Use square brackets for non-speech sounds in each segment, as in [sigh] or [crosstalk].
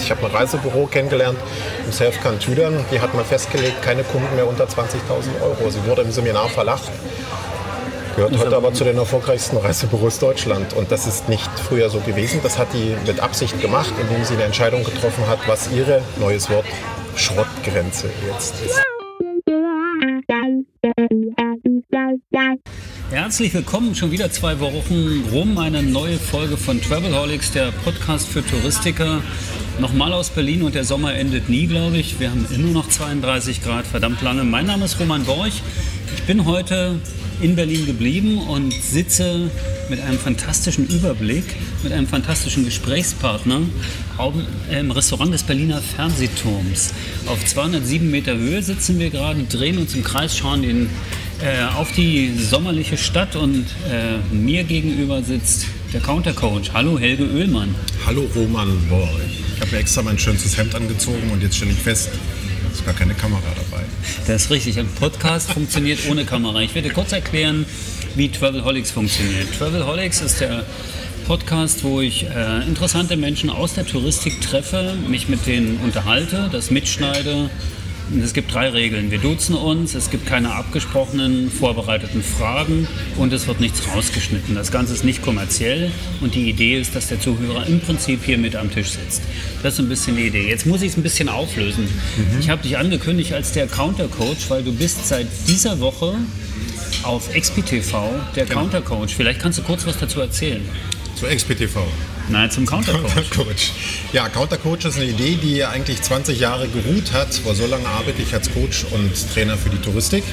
Ich habe ein Reisebüro kennengelernt im Selfcan Tüdern. Die hat mal festgelegt, keine Kunden mehr unter 20.000 Euro. Sie wurde im Seminar verlacht. Gehört heute aber zu den erfolgreichsten Reisebüros Deutschland. Und das ist nicht früher so gewesen. Das hat die mit Absicht gemacht, indem sie eine Entscheidung getroffen hat, was ihre, neues Wort, Schrottgrenze jetzt ist. Herzlich willkommen, schon wieder zwei Wochen rum, eine neue Folge von Travelholics, der Podcast für Touristiker. Nochmal aus Berlin und der Sommer endet nie, glaube ich. Wir haben immer noch 32 Grad, verdammt lange. Mein Name ist Roman Borch. Ich bin heute in Berlin geblieben und sitze mit einem fantastischen Überblick, mit einem fantastischen Gesprächspartner im Restaurant des Berliner Fernsehturms. Auf 207 Meter Höhe sitzen wir gerade, drehen uns im Kreis, schauen den, äh, auf die sommerliche Stadt und äh, mir gegenüber sitzt der Countercoach. Hallo Helge Oehlmann. Hallo Roman Borch. Ich habe mir extra mein schönstes Hemd angezogen und jetzt stelle ich fest, es ist gar keine Kamera dabei. Das ist richtig. Ein Podcast funktioniert [laughs] ohne Kamera. Ich werde kurz erklären, wie Travelholics funktioniert. Travelholics ist der Podcast, wo ich äh, interessante Menschen aus der Touristik treffe, mich mit denen unterhalte, das mitschneide. Es gibt drei Regeln. Wir duzen uns, es gibt keine abgesprochenen, vorbereiteten Fragen und es wird nichts rausgeschnitten. Das Ganze ist nicht kommerziell und die Idee ist, dass der Zuhörer im Prinzip hier mit am Tisch sitzt. Das ist ein bisschen die Idee. Jetzt muss ich es ein bisschen auflösen. Mhm. Ich habe dich angekündigt als der Countercoach, weil du bist seit dieser Woche auf XPTV der genau. Countercoach. Vielleicht kannst du kurz was dazu erzählen. Zu XPTV? Nein, zum Countercoach. Countercoach. Ja, Countercoach ist eine Idee, die eigentlich 20 Jahre geruht hat. Vor so lange arbeite ich als Coach und Trainer für die Touristik.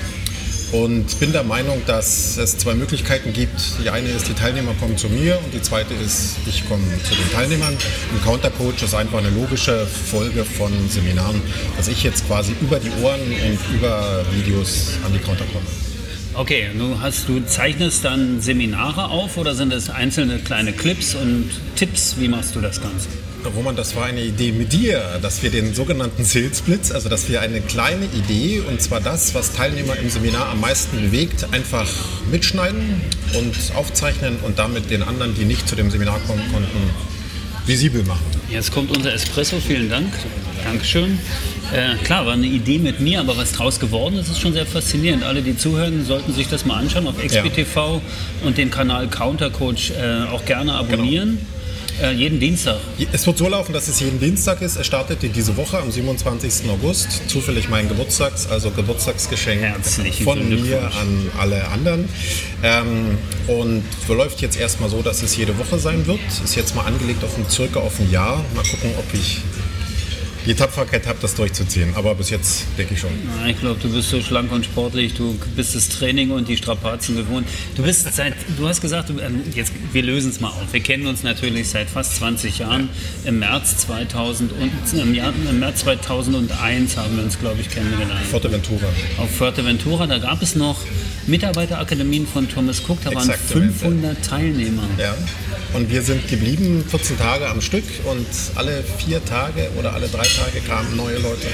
Und bin der Meinung, dass es zwei Möglichkeiten gibt. Die eine ist, die Teilnehmer kommen zu mir und die zweite ist, ich komme zu den Teilnehmern. Ein Countercoach ist einfach eine logische Folge von Seminaren, dass ich jetzt quasi über die Ohren und über Videos an die Counter komme. Okay, du, hast, du zeichnest dann Seminare auf oder sind es einzelne kleine Clips und Tipps? Wie machst du das Ganze? Roman, das war eine Idee mit dir, dass wir den sogenannten Sales Blitz, also dass wir eine kleine Idee, und zwar das, was Teilnehmer im Seminar am meisten bewegt, einfach mitschneiden und aufzeichnen und damit den anderen, die nicht zu dem Seminar kommen konnten, visibel machen. Jetzt kommt unser Espresso, vielen Dank. Dankeschön. Äh, klar, war eine Idee mit mir, aber was draus geworden ist, ist schon sehr faszinierend. Alle, die zuhören, sollten sich das mal anschauen auf XPTV ja. und den Kanal Countercoach äh, auch gerne abonnieren. Genau. Äh, jeden Dienstag. Es wird so laufen, dass es jeden Dienstag ist. Es startet diese Woche am 27. August. Zufällig mein Geburtstags, also Geburtstagsgeschenk Herzlichen von mir an alle anderen. Ähm, und verläuft jetzt erstmal so, dass es jede Woche sein wird. Ist jetzt mal angelegt auf ein, circa auf ein Jahr. Mal gucken, ob ich die Tapferkeit habe, das durchzuziehen. Aber bis jetzt denke ich schon. Ich glaube, du bist so schlank und sportlich. Du bist das Training und die Strapazen gewohnt. Du bist seit, du hast gesagt, du, ähm, jetzt, wir lösen es mal auf. Wir kennen uns natürlich seit fast 20 Jahren. Im März 2000 und im, Jahr, im März 2001 haben wir uns, glaube ich, kennengelernt. Fuerteventura. Auf Fuerteventura. Da gab es noch Mitarbeiterakademien von Thomas Cook. Da waren 500 Teilnehmer. Ja. Und wir sind geblieben 14 Tage am Stück und alle vier Tage oder alle drei Tage kamen neue Leute.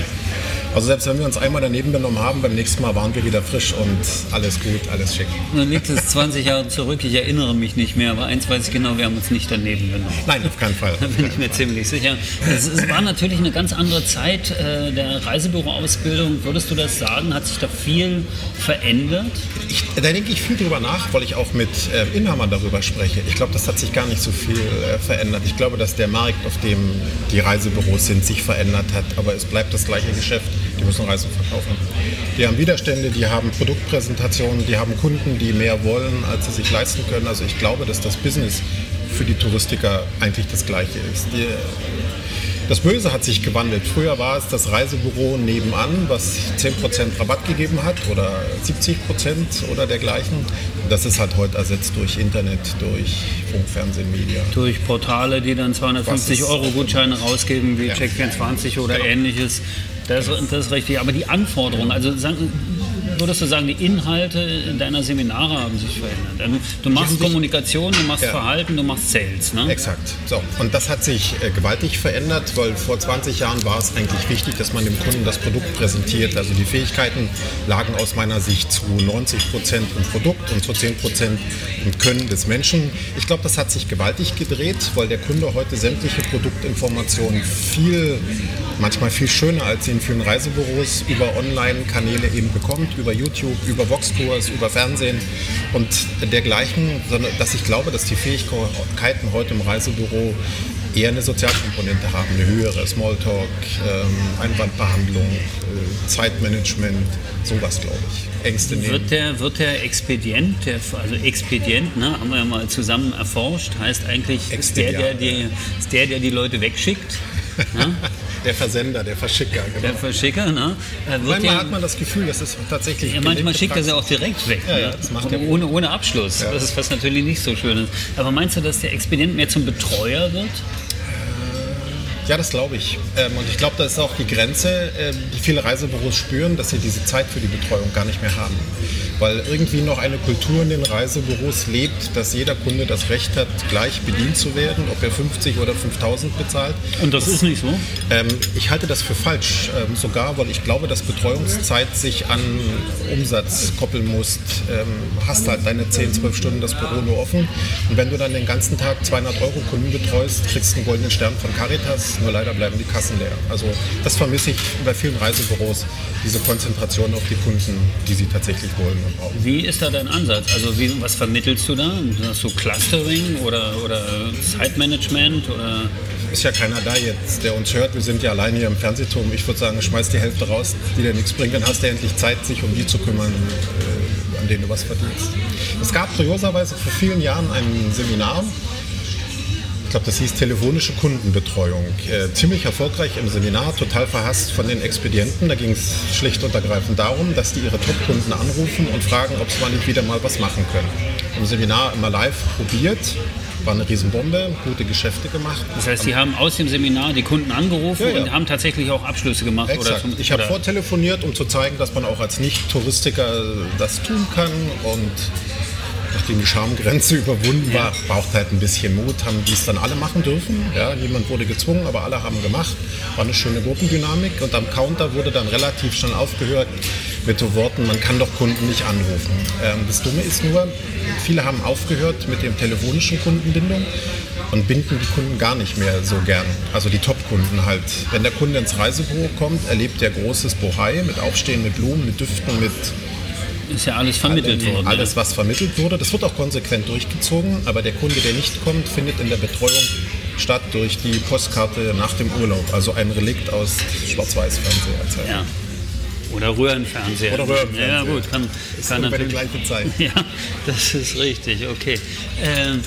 Also selbst wenn wir uns einmal daneben genommen haben, beim nächsten Mal waren wir wieder frisch und alles gut, alles schick. Dann liegt es 20 Jahre zurück, ich erinnere mich nicht mehr, aber eins weiß ich genau, wir haben uns nicht daneben genommen. Nein, auf keinen Fall. [laughs] Da bin ich mir ziemlich sicher. Es, es, war natürlich eine ganz andere Zeit äh, der Reisebüroausbildung. Würdest du das sagen? Hat sich da viel verändert? Ich, da denke ich viel drüber nach, weil ich auch mit äh, Inhabern darüber spreche. Ich glaube, das hat sich gar nicht so viel äh, verändert. Ich glaube, dass der Markt, auf dem die Reisebüros sind, sich verändert hat, aber es bleibt das gleiche Geschäft die müssen Reisen verkaufen. Die haben Widerstände, die haben Produktpräsentationen, die haben Kunden, die mehr wollen, als sie sich leisten können. Also ich glaube, dass das Business für die Touristiker eigentlich das gleiche ist. Die, das Böse hat sich gewandelt. Früher war es das Reisebüro nebenan, was 10% Rabatt gegeben hat oder 70% oder dergleichen. Das ist halt heute ersetzt durch Internet, durch Funk, Fernsehen, Media. Durch Portale, die dann 250 Euro Gutscheine rausgeben, wie ja. Check24 oder genau. ähnliches. Das, das ist richtig. Aber die Anforderungen, also würdest du sagen, die Inhalte deiner Seminare haben sich verändert? Also, du machst Kommunikation, du machst ja. Verhalten, du machst Sales. Ne? Exakt. So. Und das hat sich äh, gewaltig verändert, weil vor 20 Jahren war es eigentlich wichtig, dass man dem Kunden das Produkt präsentiert. Also die Fähigkeiten lagen aus meiner Sicht zu 90 Prozent im Produkt und zu 10 Prozent im Können des Menschen. Ich glaube, das hat sich gewaltig gedreht, weil der Kunde heute sämtliche Produktinformationen viel, manchmal viel schöner als in vielen Reisebüros über Online-Kanäle eben bekommt, über YouTube, über Voxkurs, über Fernsehen und dergleichen, sondern dass ich glaube, dass die Fähigkeiten heute im Reisebüro eher eine Sozialkomponente haben, eine höhere Smalltalk, ähm, Einwandbehandlung, äh, Zeitmanagement, sowas glaube ich. Ängste nehmen. Wird der, wird der Expedient, der, also Expedient, ne, haben wir ja mal zusammen erforscht, heißt eigentlich ist der, der die, ist der, der die Leute wegschickt. Ne? [laughs] Der Versender, der Verschicker. Genau. Der Verschicker, ne? manchmal ja, hat man das Gefühl, dass es tatsächlich. Ja, manchmal schickt er sie auch direkt weg. Ja, ja, ne? das macht er ohne, ohne Abschluss. Das ist was natürlich nicht so schön ist. Aber meinst du, dass der Expedient mehr zum Betreuer wird? Ja, das glaube ich. Ähm, und ich glaube, da ist auch die Grenze, äh, die viele Reisebüros spüren, dass sie diese Zeit für die Betreuung gar nicht mehr haben weil irgendwie noch eine Kultur in den Reisebüros lebt, dass jeder Kunde das Recht hat, gleich bedient zu werden, ob er 50 oder 5000 bezahlt. Und das, das ist nicht so? Ähm, ich halte das für falsch, ähm, sogar, weil ich glaube, dass Betreuungszeit sich an Umsatz koppeln muss. Ähm, hast halt deine 10, 12 Stunden das Büro nur offen und wenn du dann den ganzen Tag 200 Euro Kunden betreust, kriegst du einen goldenen Stern von Caritas, nur leider bleiben die Kassen leer. Also das vermisse ich bei vielen Reisebüros, diese Konzentration auf die Kunden, die sie tatsächlich wollen. Wie ist da dein Ansatz? Also wie, was vermittelst du da? Hast du Clustering oder, oder Zeitmanagement? Oder? Ist ja keiner da jetzt, der uns hört. Wir sind ja alleine hier im Fernsehturm. Ich würde sagen, schmeiß die Hälfte raus, die dir nichts bringt. Dann hast du endlich Zeit, sich um die zu kümmern, äh, an denen du was verdienst. Es gab kurioserweise vor vielen Jahren ein Seminar, glaube, das hieß telefonische Kundenbetreuung. Äh, ziemlich erfolgreich im Seminar, total verhasst von den Expedienten. Da ging es schlicht und ergreifend darum, dass die ihre Top-Kunden anrufen und fragen, ob sie mal nicht wieder mal was machen können. Im Seminar immer live probiert, war eine Riesenbombe, gute Geschäfte gemacht. Das heißt, Sie haben aus dem Seminar die Kunden angerufen ja, ja. und haben tatsächlich auch Abschlüsse gemacht? Exakt. Oder ich habe vortelefoniert, um zu zeigen, dass man auch als Nicht-Touristiker das tun kann und nachdem die Schamgrenze [laughs] überwunden war, braucht halt ein bisschen Mut, haben die es dann alle machen dürfen. Ja, niemand wurde gezwungen, aber alle haben gemacht. War eine schöne Gruppendynamik und am Counter wurde dann relativ schnell aufgehört mit so Worten, man kann doch Kunden nicht anrufen. Ähm, das Dumme ist nur, viele haben aufgehört mit dem telefonischen Kundenbindung und binden die Kunden gar nicht mehr so gern. Also die Top-Kunden halt. Wenn der Kunde ins Reisebüro kommt, erlebt er großes Bohai mit Aufstehen, mit Blumen, mit Düften, mit ist ja alles vermittelt alle, worden. Alles, was vermittelt wurde, das wird auch konsequent durchgezogen, aber der Kunde, der nicht kommt, findet in der Betreuung statt durch die Postkarte nach dem Urlaub. Also ein Relikt aus Schwarz-Weiß-Fernseher. Ja. Oder Röhrenfernseher. Oder Röhrenfernseher. Ja, gut, kann, ist kann natürlich. die gleiche Zeit. [laughs] Ja, das ist richtig, okay. Ähm,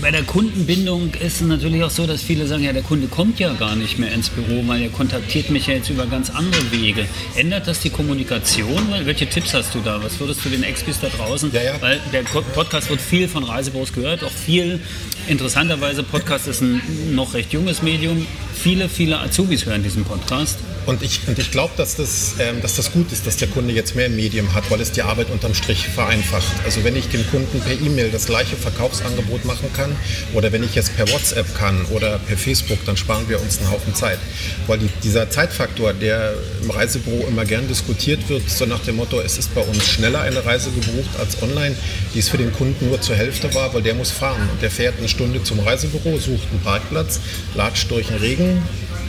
bei der Kundenbindung ist es natürlich auch so, dass viele sagen, ja, der Kunde kommt ja gar nicht mehr ins Büro, weil er kontaktiert mich ja jetzt über ganz andere Wege. Ändert das die Kommunikation? Welche Tipps hast du da? Was würdest du den Expis da draußen? Ja, ja. Weil der Podcast wird viel von Reisebüros gehört, auch viel. Interessanterweise, Podcast ist ein noch recht junges Medium. Viele, viele Azubis hören diesen Podcast. Und ich, und ich glaube, dass, das, ähm, dass das gut ist, dass der Kunde jetzt mehr Medium hat, weil es die Arbeit unterm Strich vereinfacht. Also wenn ich dem Kunden per E-Mail das gleiche Verkaufsangebot machen kann oder wenn ich es per WhatsApp kann oder per Facebook, dann sparen wir uns einen Haufen Zeit. Weil die, dieser Zeitfaktor, der im Reisebüro immer gern diskutiert wird, so nach dem Motto, es ist bei uns schneller eine Reise gebucht als online, die ist für den Kunden nur zur Hälfte war, weil der muss fahren und der fährt eine Stunde zum Reisebüro, sucht einen Parkplatz, latscht durch den Regen,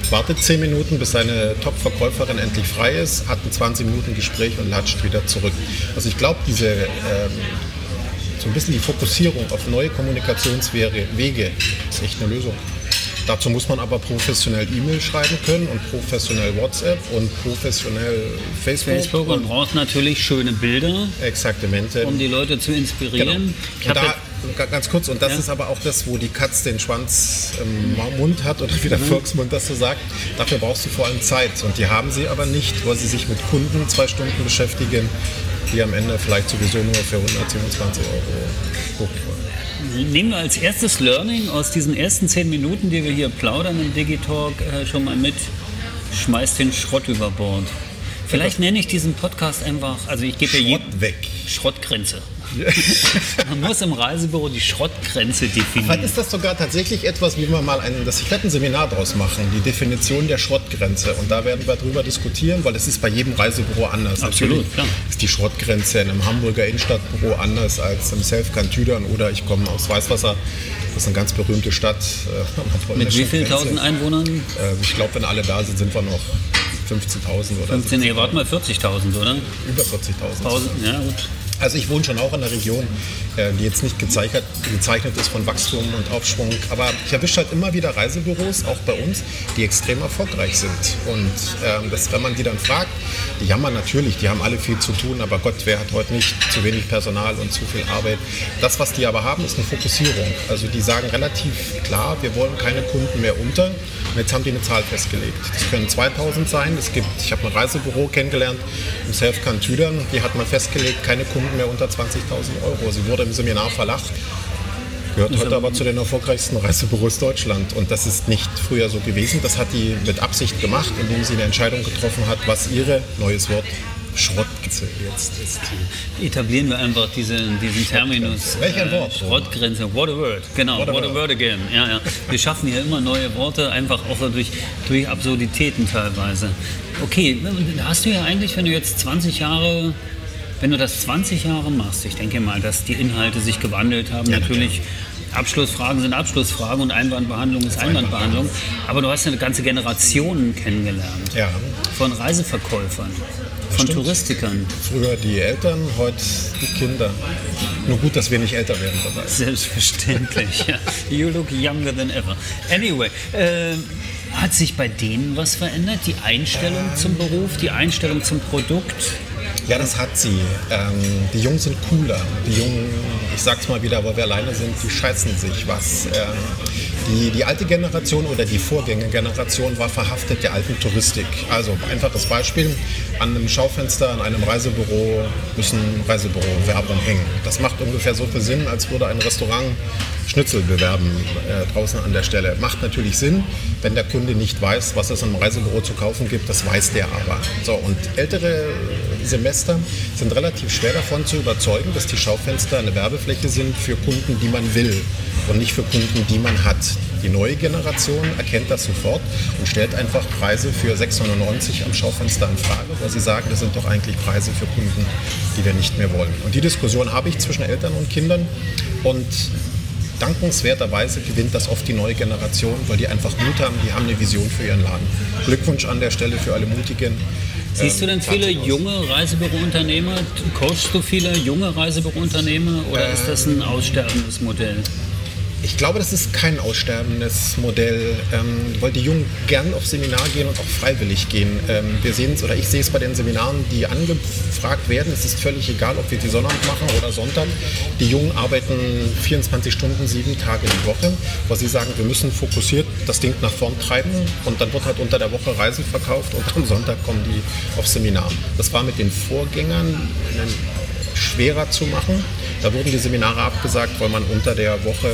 wartet 10 Minuten, bis seine Top-Verkäuferin endlich frei ist, hat ein 20 Minuten Gespräch und latscht wieder zurück. Also ich glaube, diese ähm, so ein bisschen die Fokussierung auf neue Kommunikationswege ist echt eine Lösung. Dazu muss man aber professionell E-Mail schreiben können und professionell WhatsApp und professionell Facebook. Facebook und, und braucht natürlich schöne Bilder. Exaktamente. Um die Leute zu inspirieren. Genau. Da, ganz kurz, und das ja. ist aber auch das, wo die Katz den Schwanz im Mund hat oder wie der mhm. Volksmund das so sagt. Dafür brauchst du vor allem Zeit. Und die haben sie aber nicht, weil sie sich mit Kunden zwei Stunden beschäftigen, die am Ende vielleicht sowieso nur für 127 Euro buchen wollen. Nehmen wir als erstes Learning aus diesen ersten zehn Minuten, die wir hier plaudern im Digitalk, äh, schon mal mit. schmeißt den Schrott über Bord. Vielleicht nenne ich diesen Podcast einfach, also ich gebe ja Schrott jeden weg. Schrottgrenze. Man muss im Reisebüro die Schrottgrenze Vielleicht definieren. ist das sogar tatsächlich etwas, wie wir mal ein, das, ich werde ein Seminar daraus machen, die Definition der Schrottgrenze. Und da werden wir drüber diskutieren, weil es ist bei jedem Reisebüro anders. Absolut, Natürlich klar. ist die Schrottgrenze in einem Hamburger Innenstadtbüro anders als im Selfkantüdern oder ich komme aus Weißwasser. Das ist eine ganz berühmte Stadt. äh, Mit wie vielen tausend Einwohnern? Äh, Ich glaube, wenn alle da sind, sind wir noch 15.000 oder 15, nee, warte mal, 40.000, oder? über 40.000. 1000, ja gut. Also ich wohne schon auch in einer Region, äh, die jetzt nicht gezeichnet, gezeichnet ist von Wachstum und Aufschwung, aber ich erwische halt immer wieder Reisebüros, auch bei uns, die extrem erfolgreich sind. Und ähm, das, wenn man die dann fragt, die jammern natürlich, die haben alle viel zu tun, aber Gott, wer hat heute nicht zu wenig Personal und zu viel Arbeit? Das, was die aber haben, ist eine Fokussierung. Also die sagen relativ klar, wir wollen keine Kunden mehr unter. Und jetzt haben die eine Zahl festgelegt. Das können 2000 sein. Es gibt, ich habe ein Reisebüro kennengelernt im Selfcan Tüdern. Die hat man festgelegt, keine Kunden mehr unter 20.000 Euro. Sie wurde im Seminar verlacht. Gehört heute aber zu den erfolgreichsten Reisebüros Deutschland. Und das ist nicht früher so gewesen. Das hat die mit Absicht gemacht, indem sie eine Entscheidung getroffen hat, was ihre, neues Wort, Schrottgrenze jetzt ist. Etablieren wir einfach diesen, diesen Terminus. äh, Welch ein Wort? Schrottgrenze. What a word. Genau, What what a a, word. word again. Ja, ja. Wir schaffen hier immer neue Worte, einfach auch durch, durch Absurditäten teilweise. Okay, hast du ja eigentlich, wenn du jetzt 20 Jahre, wenn du das 20 Jahre machst, ich denke mal, dass die Inhalte sich gewandelt haben. Ja, Natürlich. Abschlussfragen sind Abschlussfragen und Einwandbehandlung ist Einwandbehandlung. Aber du hast ja eine ganze Generation kennengelernt. Ja, Von Reiseverkäufern, von Stimmt. Touristikern. früher die Eltern, heute die Kinder. Nur gut, dass wir nicht älter werden dabei. Selbstverständlich. ja. [laughs] You look younger than ever. Anyway, äh, hat sich bei denen was verändert? Die Einstellung zum Beruf, die Einstellung zum Produkt? Ja, das hat sie. Ähm, die Jungen sind cooler. Die Jungen, ich sag's mal wieder, weil wir alleine sind, die scheißen sich was. Ähm, die, die alte Generation oder die Vorgängergeneration war verhaftet der alten Touristik. Also einfaches Beispiel, an einem Schaufenster, an einem Reisebüro müssen Reisebüro-Werbung hängen. Das macht ungefähr so viel Sinn, als würde ein Restaurant Schnitzel bewerben äh, draußen an der Stelle. Macht natürlich Sinn, wenn der Kunde nicht weiß, was es im Reisebüro zu kaufen gibt, das weiß der aber. So, und ältere Semester sind relativ schwer davon zu überzeugen, dass die Schaufenster eine Werbefläche sind für Kunden, die man will und nicht für Kunden, die man hat. Die neue Generation erkennt das sofort und stellt einfach Preise für 6,99 am Schaufenster in Frage, weil sie sagen, das sind doch eigentlich Preise für Kunden, die wir nicht mehr wollen. Und die Diskussion habe ich zwischen Eltern und Kindern und dankenswerterweise gewinnt das oft die neue Generation, weil die einfach Mut haben, die haben eine Vision für ihren Laden. Glückwunsch an der Stelle für alle Mutigen. Siehst du denn Ähm, viele junge Reisebürounternehmer? Coachst du viele junge Reisebürounternehmer oder ist das ein aussterbendes Modell? Ich glaube, das ist kein aussterbendes Modell, ähm, weil die Jungen gern auf Seminar gehen und auch freiwillig gehen. Ähm, wir sehen es, oder ich sehe es bei den Seminaren, die angefragt werden. Es ist völlig egal, ob wir die Sonnabend machen oder Sonntag. Die Jungen arbeiten 24 Stunden, sieben Tage die Woche, weil sie sagen, wir müssen fokussiert das Ding nach vorn treiben und dann wird halt unter der Woche Reisen verkauft und am Sonntag kommen die auf Seminar. Das war mit den Vorgängern schwerer zu machen. Da wurden die Seminare abgesagt, weil man unter der Woche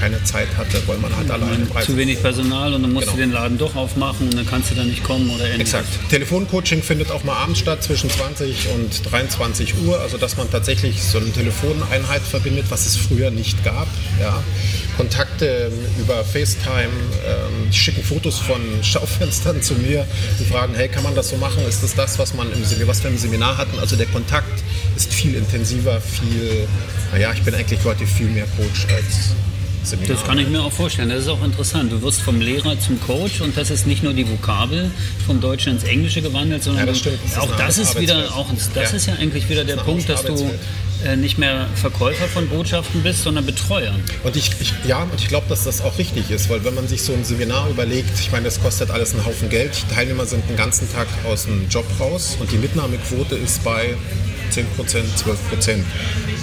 keine Zeit hatte, weil man halt alleine im Reisen Zu wenig Personal und dann musst Genau. du den Laden doch aufmachen und dann kannst du da nicht kommen oder ähnliches. Exakt. Telefoncoaching findet auch mal abends statt zwischen 20 und 23 Uhr, also dass man tatsächlich so eine Telefoneinheit verbindet, was es früher nicht gab. Ja. Kontakte ähm, über FaceTime, ähm, die schicken Fotos von [laughs] Schaufenstern zu mir und fragen, hey, kann man das so machen? Ist das das, was, man im, Seminar- was wir im Seminar hatten? Also der Kontakt ist viel intensiver, viel, naja, ich bin eigentlich heute viel mehr Coach als Seminar. Das kann ich mir auch vorstellen. Das ist auch interessant. Du wirst vom Lehrer zum Coach und das ist nicht nur die Vokabel vom Deutschen ins Englische gewandelt, sondern Ja, das. Das auch das ist wieder, auch, das Ja. ist ja eigentlich wieder der Punkt, dass du nicht mehr Verkäufer von Botschaften bist, sondern Betreuer. Und ich, ich, ja, und ich glaube, dass das auch richtig ist, weil wenn man sich so ein Seminar überlegt, ich meine, das kostet alles einen Haufen Geld. Teilnehmer sind den ganzen Tag aus dem Job raus und die Mitnahmequote ist bei 10% 12%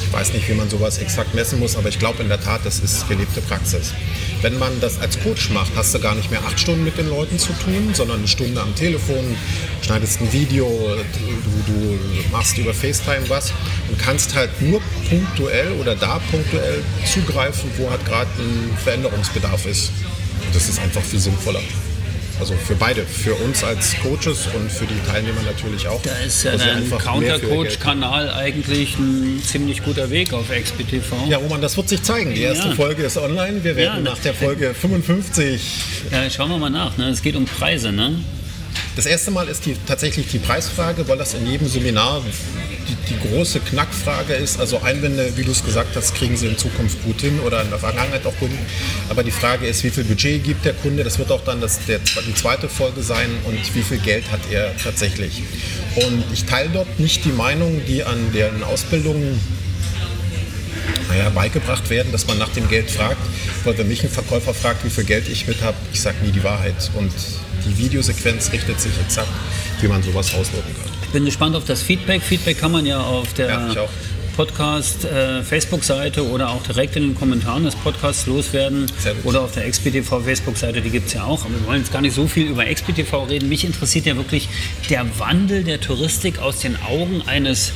Ich weiß nicht, wie man sowas exakt messen muss, aber ich glaube in der Tat, das ist gelebte Praxis. Wenn man das als Coach macht, hast du gar nicht mehr acht Stunden mit den Leuten zu tun, sondern eine Stunde am Telefon, schneidest ein Video, du, du machst über FaceTime was und kannst halt nur punktuell oder da punktuell zugreifen, wo halt gerade ein Veränderungsbedarf ist. Und das ist einfach viel sinnvoller. Also für beide, für uns als Coaches und für die Teilnehmer natürlich auch. Da ist ja Geld Countercoach-Kanal eigentlich ein ziemlich guter Weg auf XPTV. Ja, Roman, das wird sich zeigen. Die erste Ja. Folge ist online. Wir werden Ja, nach der [laughs] Folge 55. Ja, schauen wir mal nach. Ne? Es geht um Preise, ne? Das erste Mal ist die, tatsächlich die Preisfrage, weil das in jedem Seminar große Knackfrage ist. Also Einwände, wie du es gesagt hast, kriegen sie in Zukunft gut hin oder in der Vergangenheit auch gut hin. Aber die Frage ist, wie viel Budget gibt der Kunde? Das wird auch dann das, der, die zweite Folge sein und wie viel Geld hat er tatsächlich. Und ich teile dort nicht die Meinung, die an deren Ausbildungen naja, beigebracht werden, dass man nach dem Geld fragt. Weil wenn mich ein Verkäufer fragt, wie viel Geld ich mit habe, ich sage nie die Wahrheit. Und die Videosequenz richtet sich exakt, wie man sowas auswirken kann. Ich bin gespannt auf das Feedback. Feedback kann man ja auf der Ja. Podcast äh, Facebook-Seite oder auch direkt in den Kommentaren des Podcasts loswerden oder auf der XPTV Facebook-Seite, die gibt es ja auch. Aber wir wollen jetzt gar nicht so viel über XPTV reden. Mich interessiert ja wirklich der Wandel der Touristik aus den Augen eines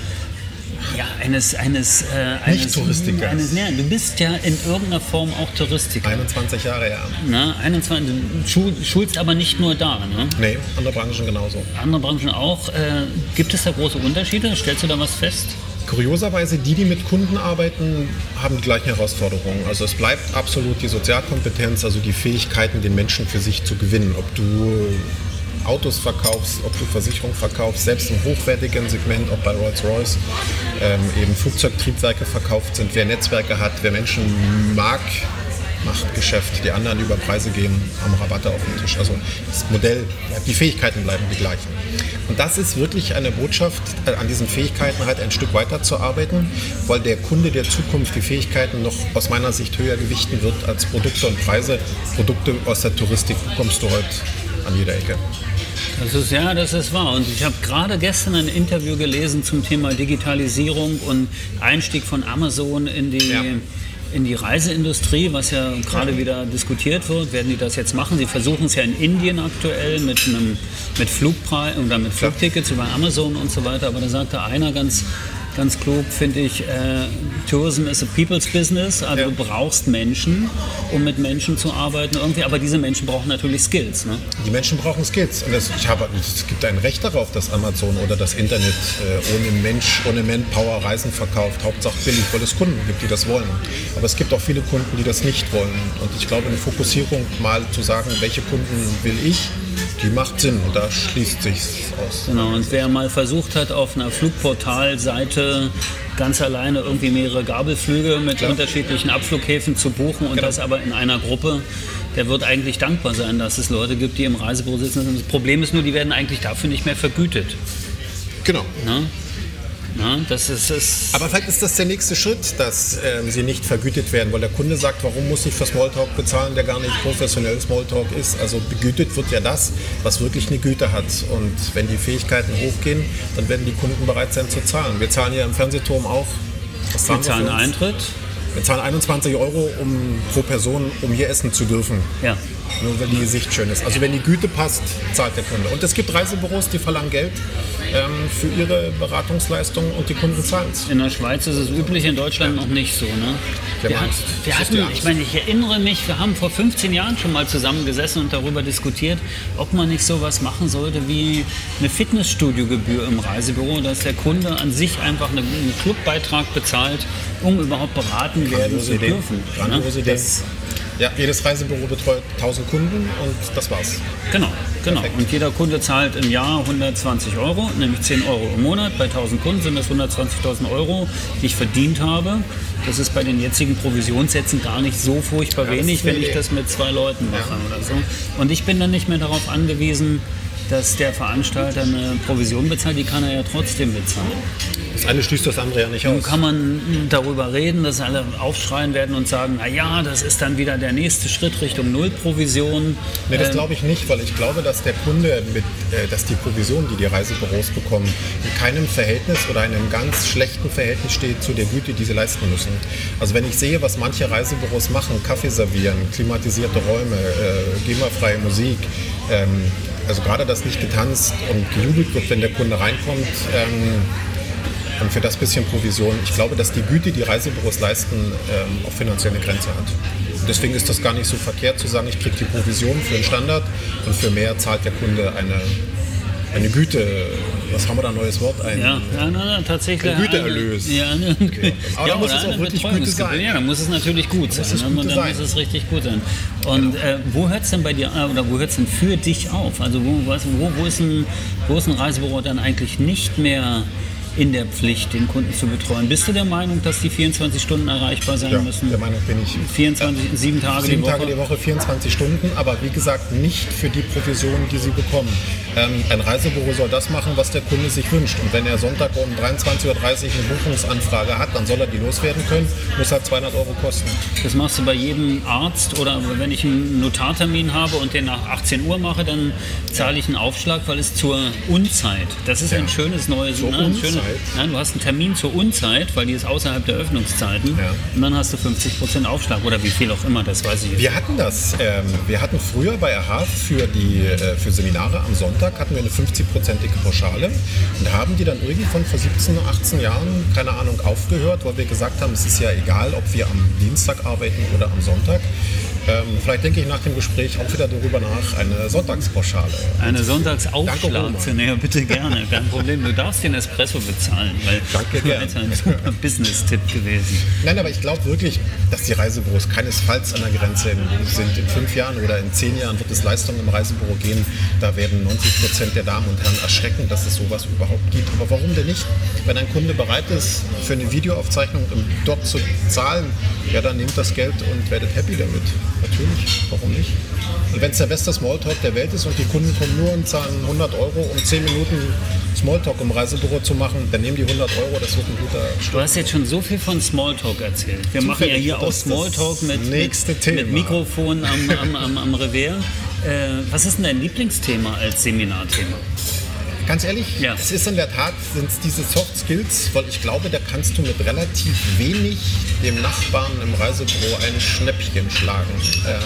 ja, eines, eines, äh, eines, Nicht-Touristikers. eines, ja, du bist ja in irgendeiner Form auch Touristiker. 21 Jahre, ja. Ne? 21, du schul, schulst aber nicht nur da. Ne? Nee, andere Branchen genauso. Andere Branchen auch. Äh, gibt es da große Unterschiede? Stellst du da was fest? Kurioserweise, die, die mit Kunden arbeiten, haben die gleichen Herausforderungen. Also es bleibt absolut die Sozialkompetenz, also die Fähigkeiten, den Menschen für sich zu gewinnen. Ob du Autos verkaufst, ob du Versicherung verkaufst, selbst im hochwertigen Segment, auch bei Rolls-Royce, ähm, eben Flugzeugtriebwerke verkauft sind. Wer Netzwerke hat, wer Menschen mag, macht Geschäft. Die anderen, über Preise gehen, haben Rabatte auf dem Tisch. Also das Modell, die Fähigkeiten bleiben die gleichen. Und das ist wirklich eine Botschaft, äh, an diesen Fähigkeiten halt ein Stück weiter zu arbeiten, weil der Kunde der Zukunft die Fähigkeiten noch aus meiner Sicht höher gewichten wird als Produkte und Preise. Produkte aus der Touristik bekommst du heute an jeder Ecke. Das ist, ja, das ist wahr. Und ich habe gerade gestern ein Interview gelesen zum Thema Digitalisierung und Einstieg von Amazon in die, Ja. in die Reiseindustrie, was ja gerade wieder diskutiert wird. Werden die das jetzt machen? Sie versuchen es ja in Indien aktuell mit einem mit Flugpreis oder mit Flugtickets über Amazon und so weiter. Aber da sagte einer ganz ganz klug, finde ich, äh, Tourism is a people's business. Also Ja. du brauchst Menschen, um mit Menschen zu arbeiten irgendwie. Aber diese Menschen brauchen natürlich Skills. Ne? Die Menschen brauchen Skills. Und das, ich habe, es gibt ein Recht darauf, dass Amazon oder das Internet äh, ohne Mensch, ohne Manpower Reisen verkauft. Hauptsache billig, weil es Kunden gibt, die das wollen. Aber es gibt auch viele Kunden, die das nicht wollen. Und ich glaube, eine Fokussierung mal zu sagen, welche Kunden will ich, die macht Sinn. Und da schließt sich aus. Genau, und wer mal versucht hat, auf einer Flugportalseite ganz alleine irgendwie mehrere Gabelflüge mit unterschiedlichen Abflughäfen zu buchen und Genau. das aber in einer Gruppe, der wird eigentlich dankbar sein, dass es Leute gibt, die im Reisebüro sitzen. Das Problem ist nur, die werden eigentlich dafür nicht mehr vergütet. Genau. Ne? Ne? Das ist, ist Aber vielleicht ist das der nächste Schritt, dass ähm, sie nicht vergütet werden, weil der Kunde sagt, warum muss ich für Smalltalk bezahlen, der gar nicht professionell Smalltalk ist. Also begütet wird ja das, was wirklich eine Güte hat. Und wenn die Fähigkeiten hochgehen, dann werden die Kunden bereit sein zu zahlen. Wir zahlen ja im Fernsehturm auch. Was zahlen wir zahlen uns? Eintritt. Wir zahlen 21 Euro um, pro Person, um hier essen zu dürfen. Ja. Nur wenn die Gesicht schön ist. Also wenn die Güte passt, zahlt der Kunde. Und es gibt Reisebüros, die verlangen Geld ähm, für ihre Beratungsleistung und die Kunden zahlen es. In der Schweiz ist es üblich, in Deutschland noch nicht so. Ne? Wir Wir, hat- wir hatten, ich meine, ich erinnere mich, wir haben vor 15 Jahren schon mal zusammengesessen und darüber diskutiert, ob man nicht sowas machen sollte wie eine Fitnessstudiogebühr im Reisebüro, dass der Kunde an sich einfach einen Clubbeitrag bezahlt, um überhaupt beraten werden zu dürfen. Ne? Das, Ja, jedes Reisebüro betreut 1000 Kunden und das war's. Genau, genau. Perfekt. Und jeder Kunde zahlt im Jahr 120 Euro, nämlich 10 Euro im Monat. Bei 1000 Kunden sind das 120.000 Euro, die ich verdient habe. Das ist bei den jetzigen Provisionssätzen gar nicht so furchtbar Ja, wenig, wenn ich Idee. das mit zwei Leuten mache Ja. oder so. Und ich bin dann nicht mehr darauf angewiesen, dass der Veranstalter eine Provision bezahlt, die kann er ja trotzdem bezahlen. Das eine schließt das andere ja nicht Nun aus. kann man darüber reden, dass alle aufschreien werden und sagen, na ja, das ist dann wieder der nächste Schritt Richtung Nullprovision. Nee, das Ähm, glaube ich nicht, weil ich glaube, dass der Kunde, mit, äh, dass die Provision, die die Reisebüros bekommen, in keinem Verhältnis oder in einem ganz schlechten Verhältnis steht zu der Güte, die sie leisten müssen. Also wenn ich sehe, was manche Reisebüros machen, Kaffee servieren, klimatisierte Räume, äh, GEMA-freie Musik, ähm, also gerade, dass nicht getanzt und gejubelt wird, wenn der Kunde reinkommt, ähm, und für das bisschen Provision. Ich glaube, dass die Güte, die Reisebüros leisten, ähm, auch finanziell eine Grenze hat. Deswegen ist das gar nicht so verkehrt zu sagen, ich kriege die Provision für den Standard und für mehr zahlt der Kunde eine, eine Güte. Was haben wir da ein neues Wort? Ein, Ja, ja, na, na, tatsächlich. Ein Gütererlös. Ja, eine, Aber ja, da muss es auch wirklich. Güte sein. Ja, dann muss es natürlich gut sein. es ne? Dann sein. muss es richtig gut sein. Und äh, wo hört es denn bei dir äh, oder wo hört es denn für dich auf? Also wo, wo, wo, ist ein, wo ist ein Reisebüro dann eigentlich nicht mehr in der Pflicht, den Kunden zu betreuen? Bist du der Meinung, dass die 24 Stunden erreichbar sein ja, müssen? der Meinung bin ich. 24, sieben Tage Sieben die Woche? Tage die Woche, 24 Stunden, aber wie gesagt, nicht für die Provision, die sie bekommen. Ähm, ein Reisebüro soll das machen, was der Kunde sich wünscht. Und wenn er Sonntag um 23.30 Uhr eine Buchungsanfrage hat, dann soll er die loswerden können, muss halt 200 Euro kosten. Das machst du bei jedem Arzt oder wenn ich einen Notartermin habe und den nach 18 Uhr mache, dann zahle ich einen Aufschlag, weil es zur Unzeit. Das ist ein schönes neues. Ne, ein Unzeit? Nein, du hast einen Termin zur Unzeit, weil die ist außerhalb der Öffnungszeiten. Ja. Und dann hast du 50% Aufschlag oder wie viel auch immer, das weiß ich jetzt. Wir hatten das. Ähm, wir hatten früher bei AHA für, die, äh, für Seminare am Sonntag hatten wir eine 50-prozentige Pauschale und haben die dann irgendwann vor 17, 18 Jahren, keine Ahnung, aufgehört, weil wir gesagt haben, es ist ja egal, ob wir am Dienstag arbeiten oder am Sonntag. Ähm, vielleicht denke ich nach dem Gespräch auch wieder darüber nach, eine Sonntagspauschale. Eine Sonntagsaufschlag näher, bitte gerne, kein Problem. Du darfst den Espresso bezahlen, weil Danke, das ist ein super Business-Tipp gewesen. Nein, aber ich glaube wirklich, dass die Reisebüros keinesfalls an der Grenze sind. In fünf Jahren oder in zehn Jahren wird es Leistungen im Reisebüro geben. Da werden 90 Prozent der Damen und Herren erschrecken, dass es sowas überhaupt gibt. Aber warum denn nicht? Wenn ein Kunde bereit ist, für eine Videoaufzeichnung dort zu zahlen, ja, dann nehmt das Geld und werdet happy damit. Natürlich, warum nicht? Und wenn es der beste Smalltalk der Welt ist und die Kunden kommen nur und zahlen 100 Euro, um 10 Minuten Smalltalk im Reisebüro zu machen, dann nehmen die 100 Euro, das wird ein guter Du hast jetzt schon so viel von Smalltalk erzählt. Wir machen ja Zufällig hier auch Smalltalk mit, mit, mit Mikrofon am, am, am, am Revers. Äh, was ist denn dein Lieblingsthema als Seminarthema? Ganz ehrlich, Ja. es ist in der Tat sind's diese Soft Skills, weil ich glaube, da kannst du mit relativ wenig dem Nachbarn im Reisebüro ein Schnäppchen schlagen. Ähm,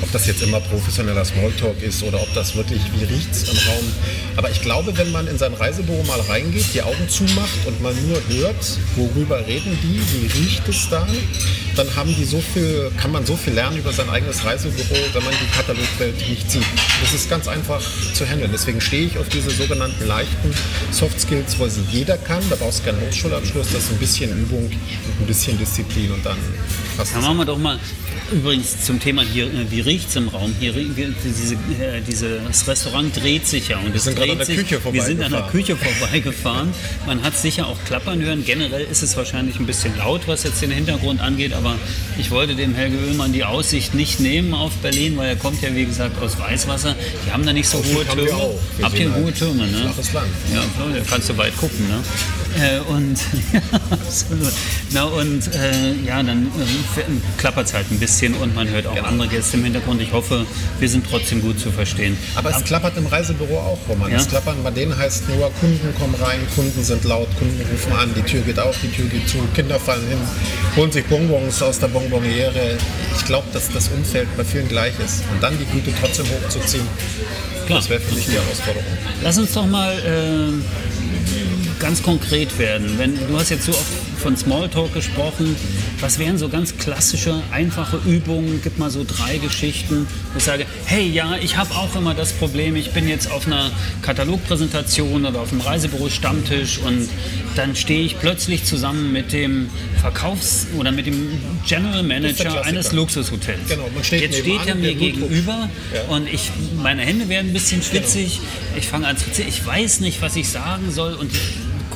ob das jetzt immer professioneller Smalltalk ist oder ob das wirklich, wie riecht's im Raum. Aber ich glaube, wenn man in sein Reisebüro mal reingeht, die Augen zumacht und man nur hört, worüber reden die, wie riecht es da, dann haben die so viel, kann man so viel lernen über sein eigenes Reisebüro, wenn man die Katalogwelt nicht sieht. Das ist ganz einfach zu handeln. Deswegen stehe ich auf diese sogenannten leichten Soft Skills, weil sie jeder kann. Da brauchst du keinen Hochschulabschluss, das ist ein bisschen Übung ein bisschen Disziplin und dann Dann es. machen wir doch mal übrigens zum Thema hier, äh, wie riecht es im Raum? Hier, diese, äh, diese, das Restaurant dreht sich ja und es sind gerade dreht an der sich. Küche wir sind an der vorbeigefahren. Küche vorbeigefahren. Man hat sicher auch klappern hören. Generell ist es wahrscheinlich ein bisschen laut, was jetzt den Hintergrund angeht, aber ich wollte dem Helge Oehlmann die Aussicht nicht nehmen auf Berlin, weil er kommt ja wie gesagt aus Weißwasser. Die haben da nicht so hohe Türme. Wir Habt ihr hohe Türme, ne? flaches Land. Ja, da kannst du weit gucken, ne? Äh, und [laughs] ja, absolut. Na und äh, ja, dann äh, klappert es halt ein bisschen und man hört auch Genau. andere Gäste im Hintergrund. Ich hoffe, wir sind trotzdem gut zu verstehen. Aber es klappert im Reisebüro auch, Roman. Ja? Das Klappern bei denen heißt nur, Kunden kommen rein, Kunden sind laut, Kunden rufen an, die Tür geht auf, die Tür geht zu, Kinder fallen hin, holen sich Bonbons aus der Bonbonniere. Ich glaube, dass das Umfeld bei vielen gleich ist. Und dann die Güte trotzdem hochzuziehen, Klar. das wäre für mich die Herausforderung. Lass uns doch mal äh, ganz konkret werden. Wenn, du hast jetzt so oft von Smalltalk gesprochen. Was wären so ganz klassische, einfache Übungen? Gib mal so drei Geschichten. wo Ich sage, hey, ja, ich habe auch immer das Problem, ich bin jetzt auf einer Katalogpräsentation oder auf einem Reisebüro-Stammtisch und dann stehe ich plötzlich zusammen mit dem Verkaufs- oder mit dem General Manager eines Luxushotels. Genau, man steht jetzt steht er mir gegenüber Ja. und ich, meine Hände werden ein bisschen schwitzig. Ich fange an zu. Ich weiß nicht, was ich sagen soll und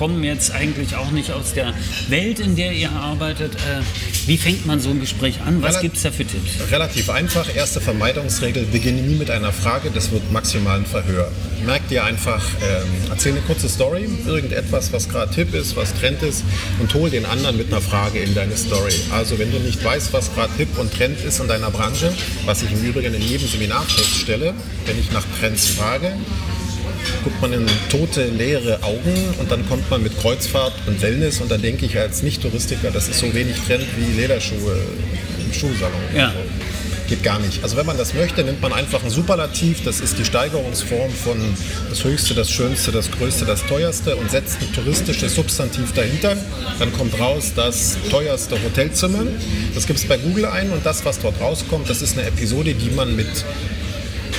ich komme jetzt eigentlich auch nicht aus der Welt, in der ihr arbeitet. Äh, wie fängt man so ein Gespräch an? Was gibt es da für Tipps? Relativ einfach. Erste Vermeidungsregel, beginne nie mit einer Frage, das wird maximal ein Verhör. Merk dir einfach, ähm, erzähl eine kurze Story, irgendetwas, was gerade Tipp ist, was Trend ist und hol den anderen mit einer Frage in deine Story. Also wenn du nicht weißt, was gerade Tipp und Trend ist in deiner Branche, was ich im Übrigen in jedem Seminar feststelle, wenn ich nach Trends frage, guckt man in tote, leere Augen und dann kommt man mit Kreuzfahrt und Wellness und dann denke ich als Nicht-Touristiker, das ist so wenig Trend wie Lederschuhe im Schuhsalon. Ja. Also, geht gar nicht. Also wenn man das möchte, nimmt man einfach ein Superlativ, das ist die Steigerungsform von das Höchste, das Schönste, das Größte, das Teuerste und setzt ein touristisches Substantiv dahinter. Dann kommt raus das teuerste Hotelzimmer. Das gibt es bei Google ein und das, was dort rauskommt, das ist eine Episode, die man mit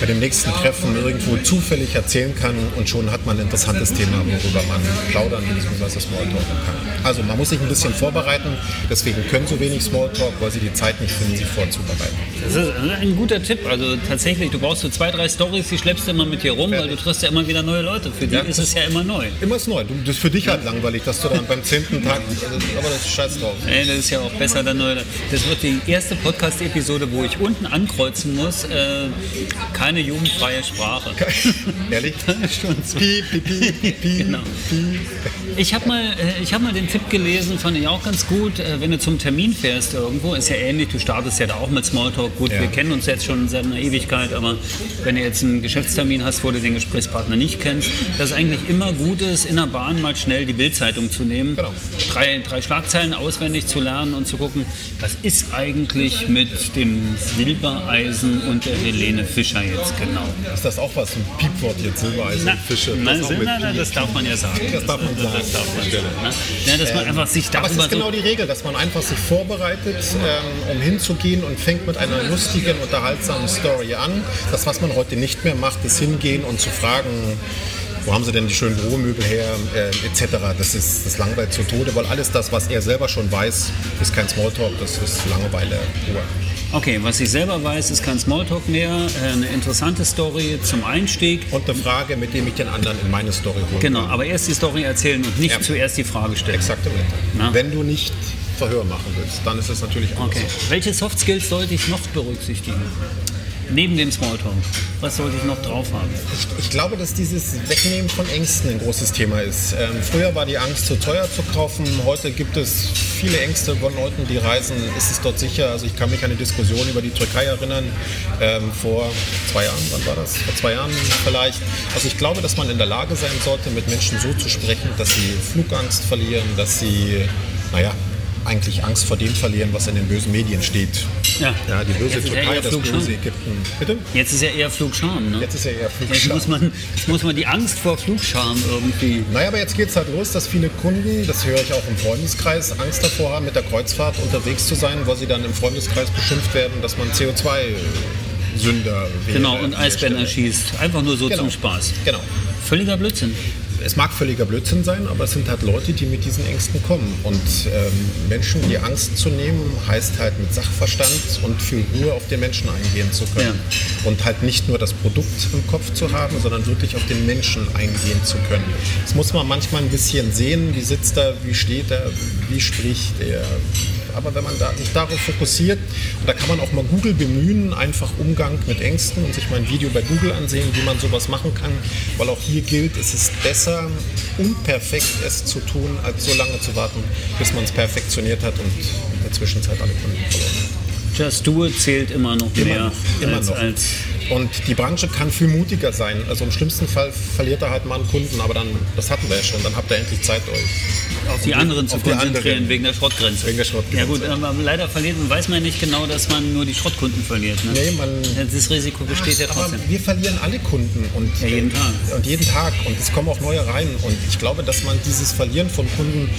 bei dem nächsten Treffen irgendwo zufällig erzählen kann und schon hat man ein interessantes Thema, worüber man plaudern bzw. Smalltalken kann. Also man muss sich ein bisschen vorbereiten, deswegen können so wenig Smalltalk, weil sie die Zeit nicht finden, sich vorzubereiten. Das ist ein guter Tipp. Also tatsächlich, du brauchst so zwei, drei Stories, die schleppst du immer mit dir rum, Fertig. weil du triffst ja immer wieder neue Leute. Für die ja. ist es ja immer neu. Immer ist neu. das ist für dich halt langweilig, dass du dann beim zehnten Tag, [laughs] aber das ist scheiß drauf. Ey, das ist ja auch besser dann neu. Das wird die erste Podcast-Episode, wo ich unten ankreuzen muss, äh, keine keine jugendfreie Sprache. Ehrlich? piep, piep, piep, piep, genau. Ich habe mal, äh, hab mal den Tipp gelesen, fand ich auch ganz gut, äh, wenn du zum Termin fährst irgendwo, ist ja ähnlich, du startest ja da auch mit Smalltalk. Gut, ja. wir kennen uns jetzt schon seit einer Ewigkeit, aber wenn du jetzt einen Geschäftstermin hast, wo du den Gesprächspartner nicht kennst, dass es eigentlich immer gut ist, in der Bahn mal schnell die Bildzeitung zu nehmen, genau. drei, drei Schlagzeilen auswendig zu lernen und zu gucken, was ist eigentlich mit dem Silbereisen und der Helene Fischer jetzt jetzt genau. Ist das auch was, ein Piepwort jetzt, Silbereisen, Na, Fische? Nein, das, nein, nein, das darf man ja sagen. Das darf man sagen. Das darf man sagen. Ne? Ja, dass man ähm, einfach sich darüber... Aber es ist genau die Regel, dass man einfach sich vorbereitet, ähm, um hinzugehen und fängt mit einer lustigen, unterhaltsamen Story an. Das, was man heute nicht mehr macht, ist hingehen und zu fragen, wo haben sie denn die schönen Büromöbel her, äh, etc. Das ist das langweilt zu Tode, weil alles das, was er selber schon weiß, ist kein Smalltalk, das ist Langeweile pur. Okay, was ich selber weiß, ist kein Smalltalk mehr. Äh, eine interessante Story zum Einstieg. Und eine Frage, mit dem ich den anderen in meine Story hole. Genau, aber erst die Story erzählen und nicht ja. zuerst die Frage stellen. Exaktamente. Wenn du nicht Verhör machen willst, dann ist es natürlich anders. Okay. Welche Soft Skills sollte ich noch berücksichtigen? Neben dem Smalltalk. Was sollte ich noch drauf haben? Ich, ich, glaube, dass dieses Wegnehmen von Ängsten ein großes Thema ist. Ähm, früher war die Angst, zu teuer zu kaufen. Heute gibt es viele Ängste von Leuten, die reisen. Ist es dort sicher? Also ich kann mich an eine Diskussion über die Türkei erinnern. Ähm, vor zwei Jahren, wann war das? Vor zwei Jahren vielleicht. Also ich glaube, dass man in der Lage sein sollte, mit Menschen so zu sprechen, dass sie Flugangst verlieren, dass sie, naja, eigentlich Angst vor dem verlieren, was in den bösen Medien steht. Ja, ja die böse Türkei, das böse Ägypten. Bitte? Jetzt ist ja eher Flugscham, ne? Jetzt ist ja eher Flugscham. Jetzt muss man, jetzt muss man die Angst vor Flugscham irgendwie... Naja, aber jetzt geht es halt los, dass viele Kunden, das höre ich auch im Freundeskreis, Angst davor haben, mit der Kreuzfahrt unterwegs zu sein, weil sie dann im Freundeskreis beschimpft werden, dass man CO2 Sünder. Genau, und Eisbären erschießt. Einfach nur so genau. zum Spaß. Genau. Völliger Blödsinn es mag völliger Blödsinn sein, aber es sind halt Leute, die mit diesen Ängsten kommen. Und ähm, Menschen die Angst zu nehmen, heißt halt mit Sachverstand und viel Ruhe auf den Menschen eingehen zu können. Ja. Und halt nicht nur das Produkt im Kopf zu haben, sondern wirklich auf den Menschen eingehen zu können. Das muss man manchmal ein bisschen sehen, wie sitzt er, wie steht er, wie spricht er, aber wenn man da, sich darauf fokussiert, und da kann man auch mal Google bemühen, einfach Umgang mit Ängsten und sich mal ein Video bei Google ansehen, wie man sowas machen kann, weil auch hier gilt, es ist besser, unperfekt es zu tun, als so lange zu warten, bis man es perfektioniert hat und in der Zwischenzeit alle Kunden verloren hat. Just Do It zählt immer noch immer mehr noch, immer als, noch. als und die Branche kann viel mutiger sein. Also im schlimmsten Fall verliert er halt mal einen Kunden, aber dann, das hatten wir ja schon, dann habt ihr endlich Zeit, euch auf die anderen zu konzentrieren, wegen der Schrottgrenze. Wegen der Schrottgrenze. Ja gut, aber leider verliert man, weiß man nicht genau, dass man nur die Schrottkunden verliert. Ne? Nee, man, das Risiko besteht ja trotzdem. Aber wir verlieren alle Kunden und ja, jeden Tag. Und jeden Tag. Und es kommen auch neue rein. Und ich glaube, dass man dieses Verlieren von Kunden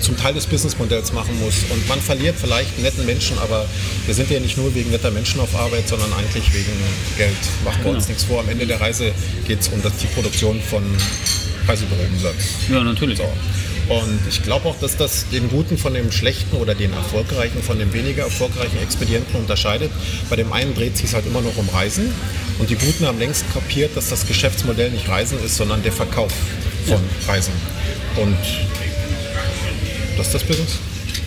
zum Teil des Businessmodells machen muss. Und man verliert vielleicht netten Menschen, aber wir sind ja nicht nur wegen netter Menschen auf Arbeit, sondern eigentlich wegen Geld. Machen wir genau. uns nichts vor. Am Ende der Reise geht es um das, die Produktion von Reiseberumsatz. Ja, natürlich. So. Und ich glaube auch, dass das den Guten von dem Schlechten oder den Erfolgreichen von dem weniger erfolgreichen Expedienten unterscheidet. Bei dem einen dreht sich halt immer noch um Reisen und die Guten haben längst kapiert, dass das Geschäftsmodell nicht Reisen ist, sondern der Verkauf von ja. Reisen. Und das ist das Business.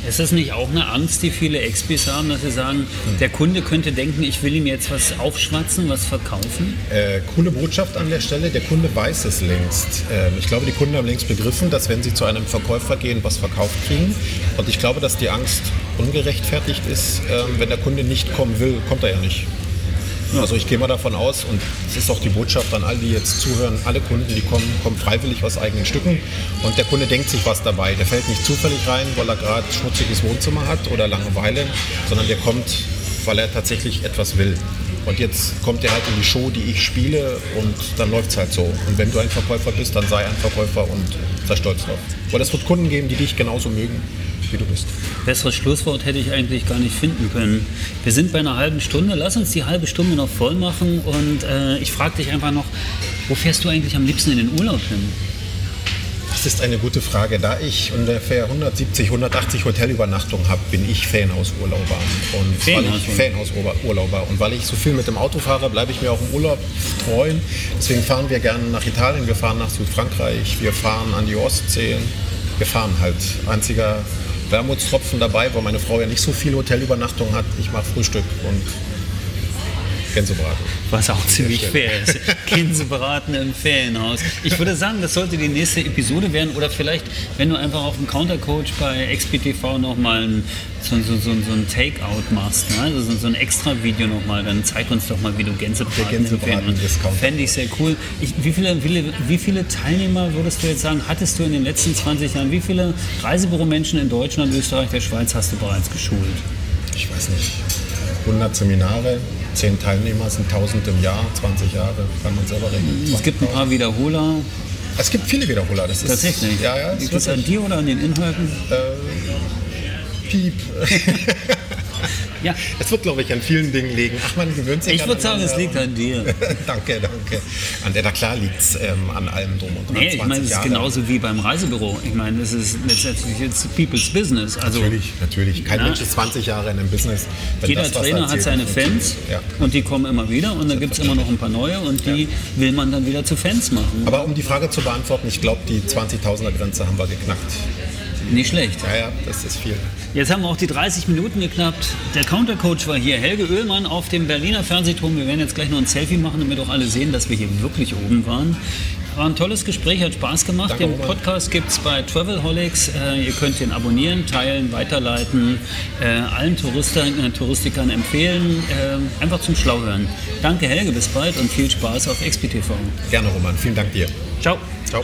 Ist das nicht auch eine Angst, die viele Expis haben, dass sie sagen, der Kunde könnte denken, ich will ihm jetzt was aufschwatzen, was verkaufen? Äh, coole Botschaft an der Stelle, der Kunde weiß es längst. Ähm, ich glaube, die Kunden haben längst begriffen, dass wenn sie zu einem Verkäufer gehen, was verkauft kriegen. Und ich glaube, dass die Angst ungerechtfertigt ist. Ähm, wenn der Kunde nicht kommen will, kommt er ja nicht. Also ich gehe mal davon aus, und es ist auch die Botschaft an all die jetzt zuhören, alle Kunden, die kommen, kommen freiwillig aus eigenen Stücken und der Kunde denkt sich was dabei. Der fällt nicht zufällig rein, weil er gerade schmutziges Wohnzimmer hat oder Langeweile, sondern der kommt weil er tatsächlich etwas will. Und jetzt kommt er halt in die Show, die ich spiele und dann läuft es halt so. Und wenn du ein Verkäufer bist, dann sei ein Verkäufer und sei stolz drauf. Weil es wird Kunden geben, die dich genauso mögen, wie du bist. Besseres Schlusswort hätte ich eigentlich gar nicht finden können. Wir sind bei einer halben Stunde. Lass uns die halbe Stunde noch voll machen. Und äh, ich frage dich einfach noch, wo fährst du eigentlich am liebsten in den Urlaub hin? Das ist eine gute Frage. Da ich ungefähr 170, 180 Hotelübernachtungen habe, bin ich Ferienhausurlauber. Und ich Ferienhausurlauber. Und weil ich so viel mit dem Auto fahre, bleibe ich mir auch im Urlaub treu. Deswegen fahren wir gerne nach Italien, wir fahren nach Südfrankreich, wir fahren an die Ostsee. Wir fahren halt. Einziger Wermutstropfen dabei, weil meine Frau ja nicht so viel Hotelübernachtung hat. Ich mache Frühstück und Gänsebraten. Was auch ziemlich fair ist. Gänsebraten im Ferienhaus. Ich würde sagen, das sollte die nächste Episode werden. Oder vielleicht, wenn du einfach auf dem Countercoach bei XPTV nochmal so, so, so, so ein Takeout machst, ne? also so, ein extra Video nochmal, dann zeig uns doch mal, wie du Gänsebraten, Gänsebraten. Fände ich sehr cool. Ich, wie, viele, viele, wie viele Teilnehmer würdest du jetzt sagen, hattest du in den letzten 20 Jahren? Wie viele Reisebüromenschen in Deutschland, Österreich, der Schweiz hast du bereits geschult? Ich weiß nicht. 100 Seminare, 10 Teilnehmer sind 1000 im Jahr, 20 Jahre, kann man selber rechnen. Es gibt ein paar Wiederholer. Es gibt viele Wiederholer. Das ist, Tatsächlich. Ja, ja. es Liegt das an dir oder an den Inhalten? Piep. [laughs] [laughs] Ja. Es wird, glaube ich, an vielen Dingen liegen. Ach, man gewöhnt sich Ich würde sagen, es liegt an dir. [laughs] danke, danke. An der, na klar liegt es ähm, an allem drum und dran. Nee, ich meine, es ist genauso wie beim Reisebüro. Ich meine, es ist letztendlich jetzt People's Business. Also Natürlich, natürlich. Kein Ja. Mensch ist 20 Jahre in einem Business. jeder das, Trainer er hat seine Fans. Ja. und die kommen immer wieder und dann gibt es immer noch ein paar neue und die will man dann wieder zu Fans machen. Aber um die Frage zu beantworten, ich glaube, die 20.000er Grenze haben wir geknackt. Nicht schlecht. Ja, ja, das ist viel. Jetzt haben wir auch die 30 Minuten geknappt. Der Countercoach war hier, Helge Oehlmann auf dem Berliner Fernsehturm. Wir werden jetzt gleich noch ein Selfie machen, damit auch alle sehen, dass wir hier wirklich oben waren. War ein tolles Gespräch, hat Spaß gemacht. Danke, den. Podcast gibt es bei Travelholics. Äh, ihr könnt den abonnieren, teilen, weiterleiten, äh, allen Touristen, äh, Touristikern empfehlen. Äh, einfach zum Schlauhören. Danke Helge, bis bald und viel Spaß auf XPTV. Gerne, Roman. Vielen Dank dir. Ciao. Ciao.